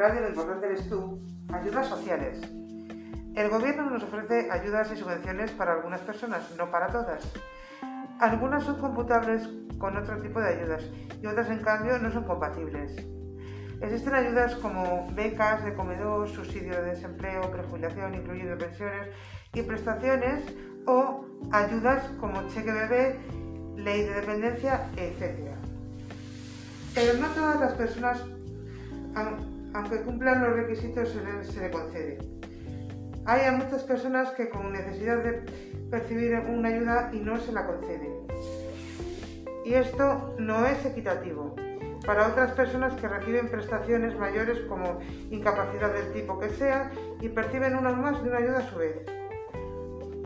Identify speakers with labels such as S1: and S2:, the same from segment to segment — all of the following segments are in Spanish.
S1: Radio Lo Importante Eres Tú, ayudas sociales. El gobierno nos ofrece ayudas y subvenciones para algunas personas, no para todas. Algunas son computables con otro tipo de ayudas y otras en cambio no son compatibles. Existen ayudas como becas de comedor, subsidio de desempleo, prejubilación, incluyendo pensiones y prestaciones o ayudas como cheque bebé, ley de dependencia, etc. Pero no todas las personas, aunque cumplan los requisitos, se les concede. Hay muchas personas que con necesidad de percibir una ayuda y no se la conceden. Y esto no es equitativo para otras personas que reciben prestaciones mayores como incapacidad del tipo que sea y perciben una más de una ayuda a su vez.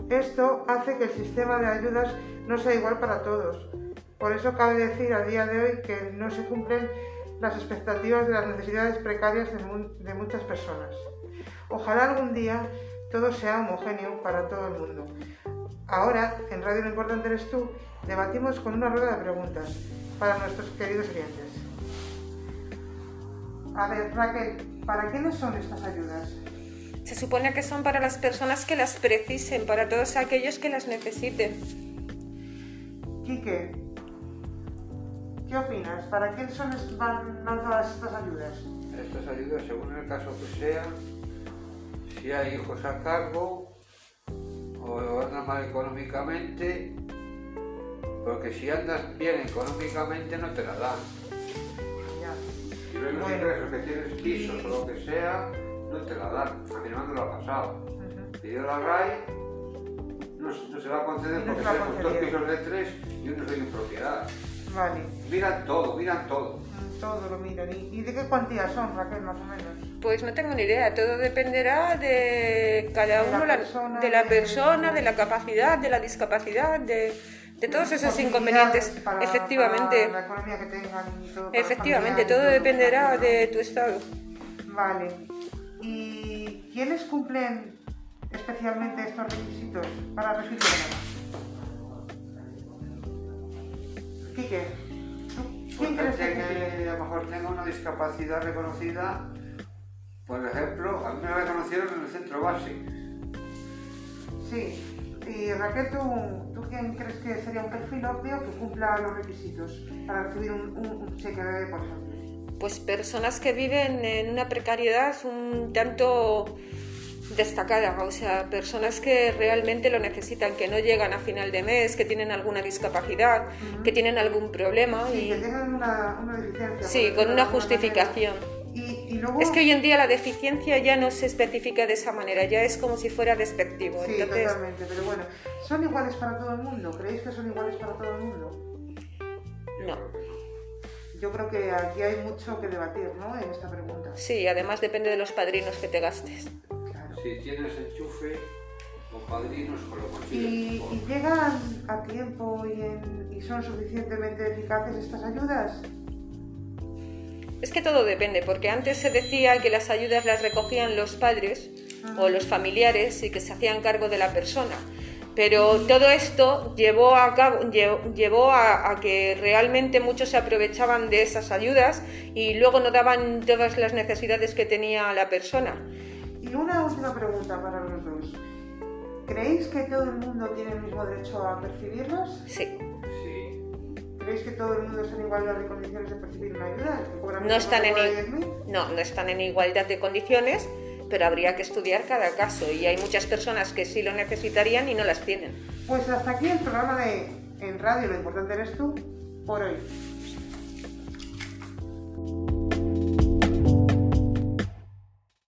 S1: Esto hace que el sistema de ayudas no sea igual para todos. Por eso cabe decir a día de hoy que no se cumplen las expectativas de las necesidades precarias de, muchas personas. Ojalá algún día todo sea homogéneo para todo el mundo. Ahora, en Radio Lo Importante Eres Tú, debatimos con una rueda de preguntas para nuestros queridos clientes. A ver, Raquel, ¿para quiénes son estas ayudas?
S2: Se supone que son para las personas que las precisen, para todos aquellos que las necesiten.
S1: Quique, ¿qué opinas? ¿Para quién son van todas estas ayudas?
S3: Estas ayudas, según el caso que sea, si hay hijos a cargo o andan mal económicamente, porque si andas bien económicamente no te la dan si ves los ingresos que tienes pisos o lo que sea, no te la dan. A mi hermano lo ha pasado. Pidió la RAI, no, no, se va a conceder porque tenemos dos pisos de tres y uno es de propiedad.
S1: Vale.
S3: Miran todo, miran todo.
S1: Todo lo miran. ¿Y, de qué cuantía son, Raquel, más o menos?
S2: Pues no tengo ni idea, todo dependerá de cada uno, de la persona, de la, persona, de la capacidad, de la discapacidad, de de todos esos inconvenientes, efectivamente.
S1: la economía que tengan y todo.
S2: Efectivamente, todo dependerá de tu estado.
S1: Vale. ¿Y quiénes cumplen especialmente estos requisitos para recibirla? Quique,
S3: ¿quién crees que, a lo mejor tenga una discapacidad reconocida? Por ejemplo, a mí me reconocieron en el centro base.
S1: Sí, y Raquel, ¿tú, quién crees que sería un perfil obvio que cumpla los requisitos para recibir un, cheque de por ejemplo?
S2: Pues personas que viven en una precariedad un tanto destacada, o sea, personas que realmente lo necesitan, que no llegan a final de mes, que tienen alguna discapacidad, que tienen algún problema.
S1: Sí, y... que tengan una, una deficiencia.
S2: Sí, con una justificación. Es que hoy en día la deficiencia ya no se especifica de esa manera, ya es como si fuera despectivo.
S1: Sí, totalmente, pero bueno, ¿son iguales para todo el mundo? ¿Creéis que son iguales para todo el mundo?
S2: No.
S1: Yo creo que aquí hay mucho que debatir, ¿no? En esta pregunta.
S2: Sí, además depende de los padrinos que te gastes.
S3: Si tienes enchufe o padrinos, con lo consigues.
S1: ¿Y, ¿Y llegan a tiempo y, y son suficientemente eficaces estas ayudas?
S2: Es que todo depende, porque antes se decía que las ayudas las recogían los padres o los familiares y que se hacían cargo de la persona. Pero todo esto llevó a, cabo, llevó a, que realmente muchos se aprovechaban de esas ayudas y luego no daban todas las necesidades que tenía la persona.
S1: Y una última pregunta para los dos. ¿Creéis que todo el mundo tiene el mismo derecho a percibirlas?
S2: Sí.
S1: ¿Creéis que todo el mundo está en igualdad de condiciones de percibir una ayuda?
S2: No están, en, no, no están en igualdad de condiciones, pero habría que estudiar cada caso y hay muchas personas que sí lo necesitarían y no las tienen.
S1: Pues hasta aquí el programa de En Radio, lo importante eres tú, por hoy.